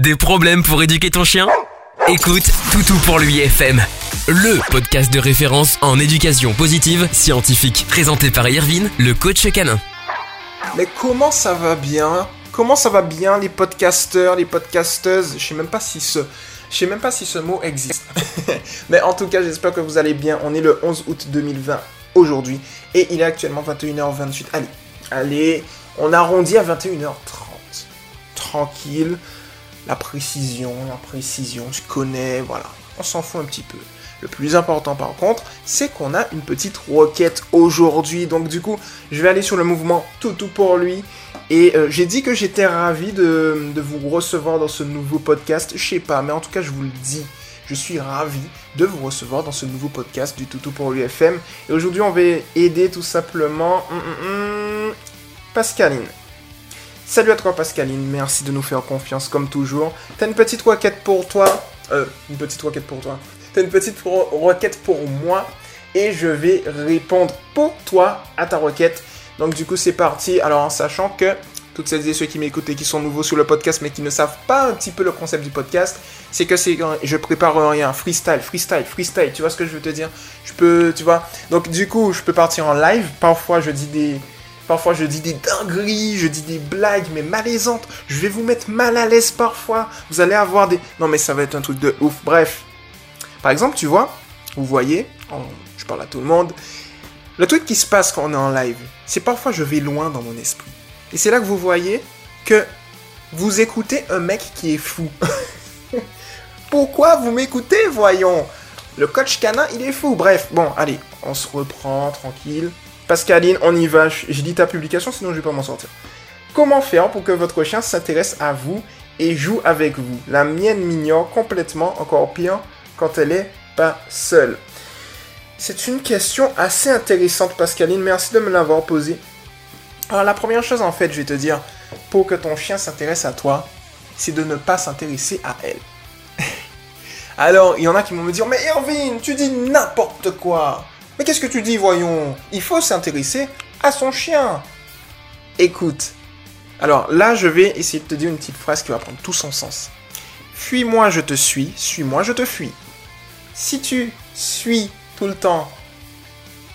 Des problèmes pour éduquer ton chien? Écoute Toutou pour lui FM, le podcast de référence en éducation positive scientifique, présenté par Irvine, le coach canin. Mais comment ça va bien? Comment ça va bien les podcasteurs, les podcasteuses? Je sais même pas si ce je sais même pas si ce mot existe. Mais en tout cas, j'espère que vous allez bien. On est le 11 août 2020 aujourd'hui et il est actuellement 21h28. Allez, allez, on arrondit à 21h30. Tranquille. La précision, la précision, je connais, voilà. On s'en fout un petit peu. Le plus important par contre, c'est qu'on a une petite requête aujourd'hui. Donc du coup, je vais aller sur le mouvement tout tout pour lui. Et euh, j'ai dit que j'étais ravi de, vous recevoir dans ce nouveau podcast. Je sais pas, mais en tout cas, je vous le dis. Je suis ravi de vous recevoir dans ce nouveau podcast du Toutou pour l'UFM. Et aujourd'hui, on va aider tout simplement hum, hum, hum, Pascaline. Salut à toi Pascaline, merci de nous faire confiance comme toujours. T'as une petite requête pour toi. Euh, une petite requête pour toi. T'as une petite requête pour moi. Et je vais répondre pour toi à ta requête. Donc du coup c'est parti. Alors en sachant que toutes celles et ceux qui m'écoutent et qui sont nouveaux sur le podcast mais qui ne savent pas un petit peu le concept du podcast, c'est que c'est je prépare rien, freestyle, freestyle, freestyle, tu vois ce que je veux te dire? Je peux, tu vois. Donc du coup, je peux partir en live, parfois je dis des Parfois, je dis des dingueries, je dis des blagues, mais malaisantes. Je vais vous mettre mal à l'aise parfois. Vous allez avoir des... Non, mais ça va être un truc de ouf. Bref. Par exemple, tu vois, vous voyez, je parle à tout le monde, le truc qui se passe quand on est en live, c'est parfois je vais loin dans mon esprit. Et c'est là que vous voyez que vous écoutez un mec qui est fou. Pourquoi vous m'écoutez, voyons? Le coach canin, il est fou. Bref, bon, allez, on se reprend tranquille. Pascaline, on y va. J'ai dit ta publication, sinon je vais pas m'en sortir. Comment faire pour que votre chien s'intéresse à vous et joue avec vous? La mienne m'ignore complètement, encore pire, quand elle est pas seule. C'est une question assez intéressante, Pascaline. Merci de me l'avoir posée. Alors, la première chose, en fait, je vais te dire, pour que ton chien s'intéresse à toi, c'est de ne pas s'intéresser à elle. Alors, il y en a qui vont me dire, mais Irvine, tu dis n'importe quoi. Mais qu'est-ce que tu dis, voyons? Il faut s'intéresser à son chien. Écoute. Alors là, je vais essayer de te dire une petite phrase qui va prendre tout son sens. Fuis-moi, je te suis. Suis-moi, je te fuis. Si tu suis tout le temps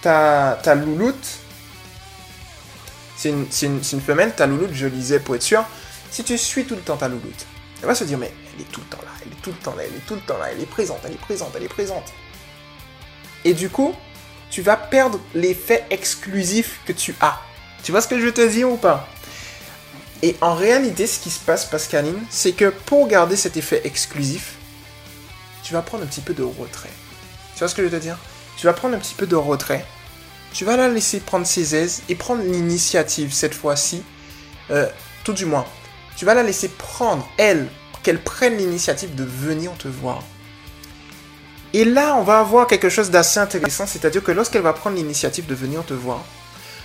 ta, ta louloute, c'est une, une, femelle, ta louloute, je lisais pour être sûr. Si tu suis tout le temps ta louloute, elle va se dire, mais elle est tout le temps là, elle est tout le temps là, elle est tout le temps là, elle est présente, elle est présente, elle est présente. Et du coup, tu vas perdre l'effet exclusif que tu as. Tu vois ce que je veux te dire ou pas? Et en réalité, ce qui se passe, Pascaline, c'est que pour garder cet effet exclusif, tu vas prendre un petit peu de retrait. Tu vois ce que je veux te dire? Tu vas prendre un petit peu de retrait. Tu vas la laisser prendre ses aises et prendre l'initiative cette fois-ci. Euh, tout du moins. Tu vas la laisser prendre, elle, qu'elle prenne l'initiative de venir te voir. Et là, on va avoir quelque chose d'assez intéressant, c'est-à-dire que lorsqu'elle va prendre l'initiative de venir te voir,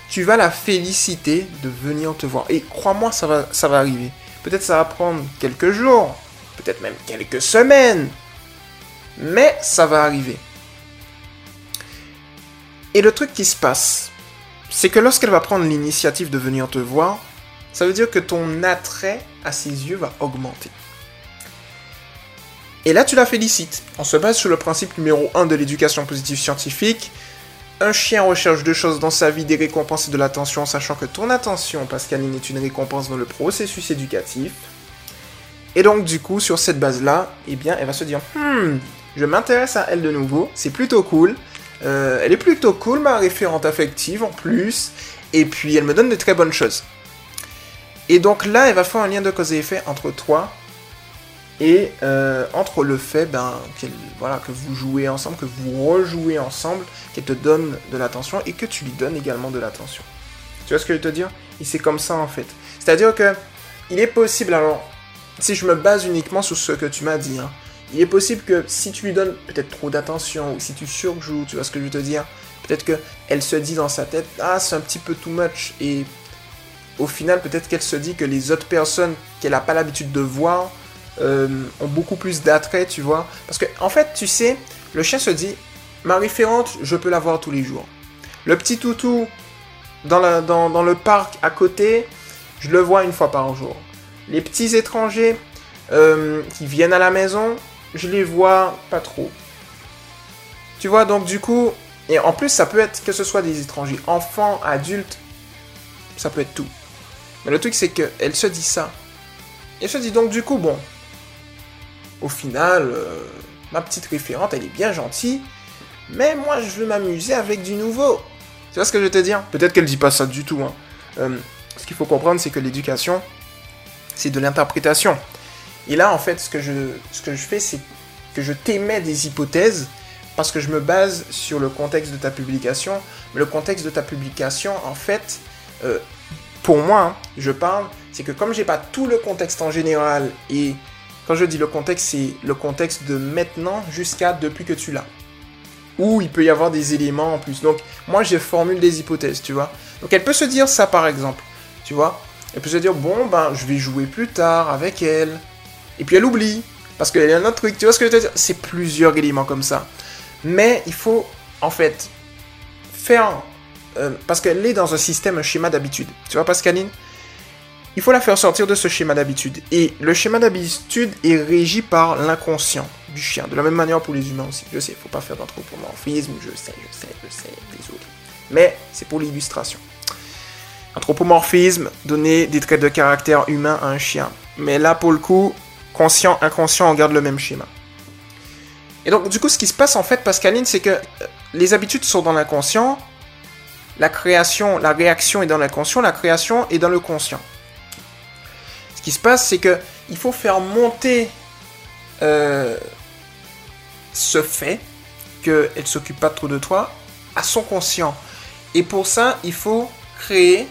tu vas la féliciter de venir te voir. Et crois-moi, ça va, arriver. Peut-être ça va prendre quelques jours, peut-être même quelques semaines, mais ça va arriver. Et le truc qui se passe, c'est que lorsqu'elle va prendre l'initiative de venir te voir, ça veut dire que ton attrait à ses yeux va augmenter. Et là, tu la félicites. On se base sur le principe numéro 1 de l'éducation positive scientifique. Un chien recherche deux choses dans sa vie, des récompenses et de l'attention, sachant que ton attention, Pascaline, est une récompense dans le processus éducatif. Et donc, du coup, sur cette base-là, eh bien, elle va se dire, hmm, je m'intéresse à elle de nouveau, c'est plutôt cool. Euh, elle est plutôt cool, ma référente affective en plus. Et puis, elle me donne de très bonnes choses. Et donc là, elle va faire un lien de cause et effet entre toi et euh, entre le fait ben, voilà, que vous jouez ensemble, que vous rejouez ensemble, qu'elle te donne de l'attention et que tu lui donnes également de l'attention. Tu vois ce que je veux te dire? Et c'est comme ça en fait. C'est-à-dire que il est possible, alors si je me base uniquement sur ce que tu m'as dit, hein, il est possible que si tu lui donnes peut-être trop d'attention ou si tu surjoues, tu vois ce que je veux te dire Peut-être qu'elle se dit dans sa tête, ah c'est un petit peu too much et au final peut-être qu'elle se dit que les autres personnes qu'elle n'a pas l'habitude de voir euh, ont beaucoup plus d'attrait, tu vois. Parce que, en fait, tu sais, le chien se dit, ma référente, je peux la voir tous les jours. Le petit toutou dans, dans, le parc à côté, je le vois une fois par jour. Les petits étrangers, euh, qui viennent à la maison, je les vois pas trop. Tu vois, donc du coup, et en plus, ça peut être que ce soit des étrangers, enfants, adultes, ça peut être tout. Mais le truc, c'est qu'elle se dit ça. Elle se dit donc, du coup, bon, au final, euh, ma petite référente, elle est bien gentille, mais moi, je veux m'amuser avec du nouveau. Tu vois ce que je veux te dire? Peut-être qu'elle dit pas ça du tout. Hein. Euh, ce qu'il faut comprendre, c'est que l'éducation, c'est de l'interprétation. Et là, en fait, ce que je, ce que je fais, c'est que je t'émets des hypothèses parce que je me base sur le contexte de ta publication. Mais le contexte de ta publication, en fait, euh, pour moi, hein, je parle, c'est que comme j'ai pas tout le contexte en général, et quand je dis le contexte, c'est le contexte de maintenant jusqu'à depuis que tu l'as. Ou il peut y avoir des éléments en plus. Donc, moi, je formule des hypothèses, tu vois. Donc, elle peut se dire ça, par exemple, tu vois? Elle peut se dire, bon, ben, je vais jouer plus tard avec elle. Et puis, elle oublie. Parce qu'il y a un autre truc, tu vois ce que je veux dire? C'est plusieurs éléments comme ça. Mais il faut, en fait, faire... Euh, parce qu'elle est dans un système, un schéma d'habitude. Tu vois, Pascaline? Il faut la faire sortir de ce schéma d'habitude. Et le schéma d'habitude est régi par l'inconscient du chien. De la même manière pour les humains aussi. Je sais, il faut pas faire d'anthropomorphisme. Je sais, je sais, je sais, désolé. Mais c'est pour l'illustration. Anthropomorphisme, donner des traits de caractère humain à un chien. Mais là, pour le coup, conscient, inconscient, on garde le même schéma. Et donc, du coup, ce qui se passe en fait, Pascaline, c'est que euh, les habitudes sont dans l'inconscient, la création, la réaction est dans l'inconscient, la création est dans le conscient. Qui se passe, c'est que il faut faire monter euh, ce fait qu'elle s'occupe pas trop de toi à son conscient. Et pour ça, il faut créer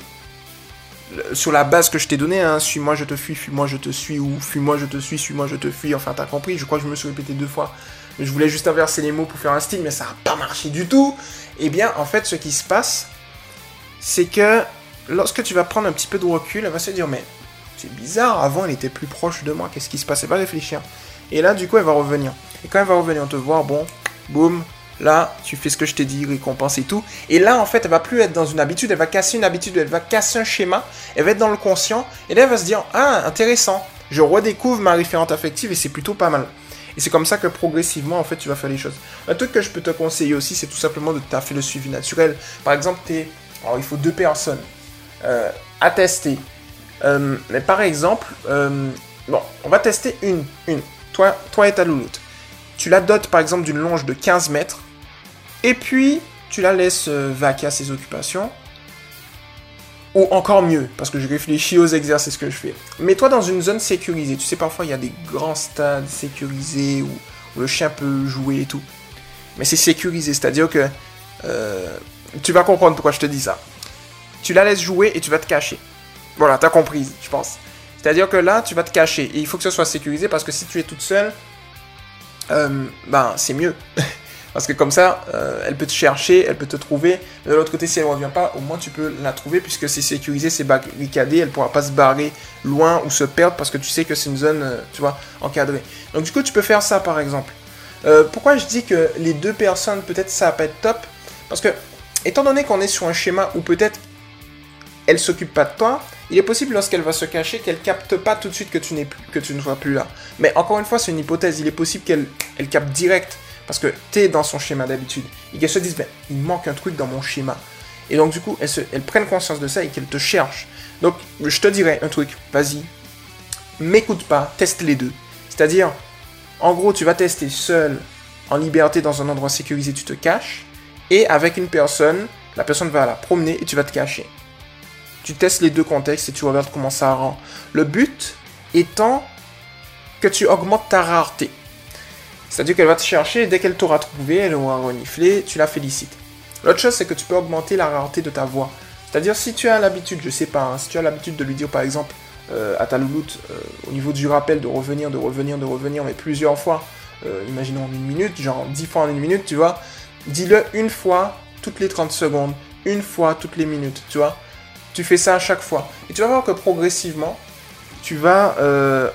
sur la base que je t'ai donnée, hein, suis-moi, je te fuis, fuis-moi, je te suis, ou fuis-moi, je te suis, suis-moi, je te fuis, enfin t'as compris, je crois que je me suis répété deux fois je voulais juste inverser les mots pour faire un style, mais ça n'a pas marché du tout. Eh bien, en fait, ce qui se passe, c'est que lorsque tu vas prendre un petit peu de recul, elle va se dire, mais c'est bizarre, avant elle était plus proche de moi, qu'est-ce qui se Elle va réfléchir. Et là, du coup, elle va revenir. Et quand elle va revenir te voir, bon, boum, là, tu fais ce que je t'ai dit, récompense et tout. Et là, en fait, elle va plus être dans une habitude, elle va casser une habitude, elle va casser un schéma, elle va être dans le conscient, et là, elle va se dire, ah, intéressant, je redécouvre ma référente affective et c'est plutôt pas mal. Et c'est comme ça que progressivement, en fait, tu vas faire les choses. Un truc que je peux te conseiller aussi, c'est tout simplement de taffer le suivi naturel. Par exemple, es... Alors, il faut deux personnes euh, à tester. Euh, mais par exemple, euh, bon, on va tester une. Une. Toi, toi et ta louloute. Tu la dotes par exemple d'une longe de 15 mètres. Et puis, tu la laisses vaquer à ses occupations. Ou encore mieux, parce que je réfléchis aux exercices que je fais. Mets-toi dans une zone sécurisée. Tu sais, parfois, il y a des grands stades sécurisés où, le chien peut jouer et tout. Mais c'est sécurisé, c'est-à-dire que... Euh, tu vas comprendre pourquoi je te dis ça. Tu la laisses jouer et tu vas te cacher. Voilà, t'as compris, je pense. C'est-à-dire que là, tu vas te cacher. Et il faut que ce soit sécurisé parce que si tu es toute seule, euh, ben, c'est mieux. Parce que comme ça, euh, elle peut te chercher, elle peut te trouver. De l'autre côté, si elle ne revient pas, au moins tu peux la trouver puisque c'est sécurisé, c'est barricadé, elle ne pourra pas se barrer loin ou se perdre parce que tu sais que c'est une zone, euh, tu vois, encadrée. Donc du coup, tu peux faire ça par exemple. Pourquoi je dis que les deux personnes, peut-être ça va pas être top? Parce que, étant donné qu'on est sur un schéma où peut-être elle s'occupe pas de toi, il est possible lorsqu'elle va se cacher qu'elle capte pas tout de suite que tu, plus, que tu ne sois plus là. Mais encore une fois, c'est une hypothèse. Il est possible qu'elle elle capte direct parce que tu es dans son schéma d'habitude. Et qu'elles se disent, ben, il manque un truc dans mon schéma. Et donc, du coup, elles, se, prennent conscience de ça et qu'elles te cherchent. Donc, je te dirais un truc, vas-y, m'écoute pas, teste les deux. C'est-à-dire, en gros, tu vas tester seul, en liberté, dans un endroit sécurisé, tu te caches. Et avec une personne, la personne va la promener et tu vas te cacher. Tu testes les deux contextes et tu regardes comment ça rend. Le but étant que tu augmentes ta rareté. C'est-à-dire qu'elle va te chercher dès qu'elle t'aura trouvé, elle aura reniflé, tu la félicites. L'autre chose, c'est que tu peux augmenter la rareté de ta voix. C'est-à-dire si tu as l'habitude, je sais pas, hein, si tu as l'habitude de lui dire par exemple euh, à ta louloute, euh, au niveau du rappel, de revenir, de revenir, de revenir, mais plusieurs fois, euh, imaginons en une minute, genre 10 fois en une minute, tu vois, dis-le une fois toutes les 30 secondes, une fois toutes les minutes, tu vois. Tu fais ça à chaque fois. Et tu vas voir que progressivement, tu vas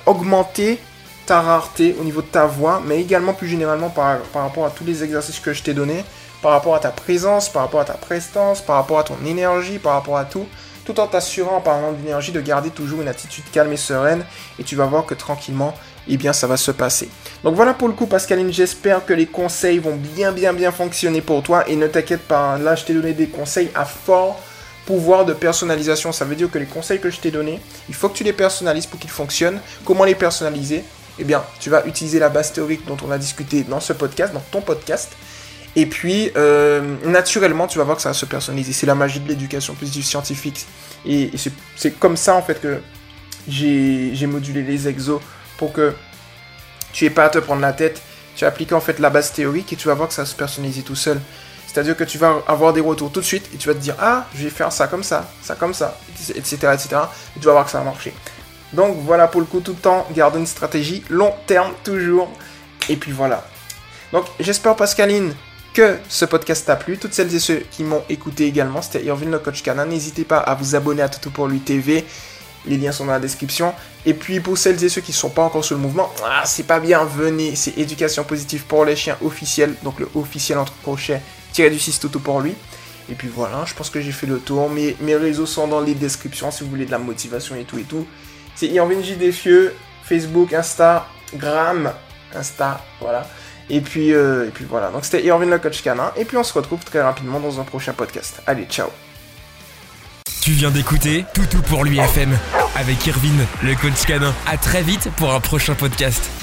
augmenter ta rareté, au niveau de ta voix, mais également plus généralement par, rapport à tous les exercices que je t'ai donnés, par rapport à ta présence, par rapport à ta prestance, par rapport à ton énergie, par rapport à tout, tout en t'assurant en parlant d'énergie de garder toujours une attitude calme et sereine, et tu vas voir que tranquillement, eh bien ça va se passer. Donc voilà pour le coup Pascaline, j'espère que les conseils vont bien bien bien fonctionner pour toi et ne t'inquiète pas, là je t'ai donné des conseils à fort pouvoir de personnalisation. Ça veut dire que les conseils que je t'ai donnés, il faut que tu les personnalises pour qu'ils fonctionnent. Comment les personnaliser? Eh bien, tu vas utiliser la base théorique dont on a discuté dans ce podcast, dans ton podcast. Et puis, euh, naturellement, tu vas voir que ça va se personnaliser. C'est la magie de l'éducation positive scientifique. Et, c'est comme ça, en fait, que j'ai modulé les exos pour que tu n'aies pas à te prendre la tête. Tu appliques en fait la base théorique et tu vas voir que ça va se personnaliser tout seul. C'est-à-dire que tu vas avoir des retours tout de suite et tu vas te dire Ah, je vais faire ça comme ça, ça comme ça, etc. etc. et tu vas voir que ça va marcher. Donc voilà pour le coup, tout le temps, garde une stratégie long terme toujours. Et puis voilà. Donc j'espère, Pascaline, que ce podcast t'a plu. Toutes celles et ceux qui m'ont écouté également, c'était Irvine le coach canin. N'hésitez pas à vous abonner à Toto pour lui TV. Les liens sont dans la description. Et puis pour celles et ceux qui ne sont pas encore sur le mouvement, ah, c'est pas bien, venez. C'est éducation positive pour les chiens officiel. Donc le officiel entre crochets tirer du 6 tout pour lui. Et puis voilà, je pense que j'ai fait le tour. Mes, mes réseaux sont dans les descriptions si vous voulez de la motivation et tout et tout. C'est Irvine J. Defieux, Facebook, Instagram, Insta, voilà. Et puis, euh, et puis voilà, donc c'était Irvine le coach canin. Et puis on se retrouve très rapidement dans un prochain podcast. Allez, ciao Tu viens d'écouter Toutou pour lui FM avec Irvine le coach canin. À très vite pour un prochain podcast.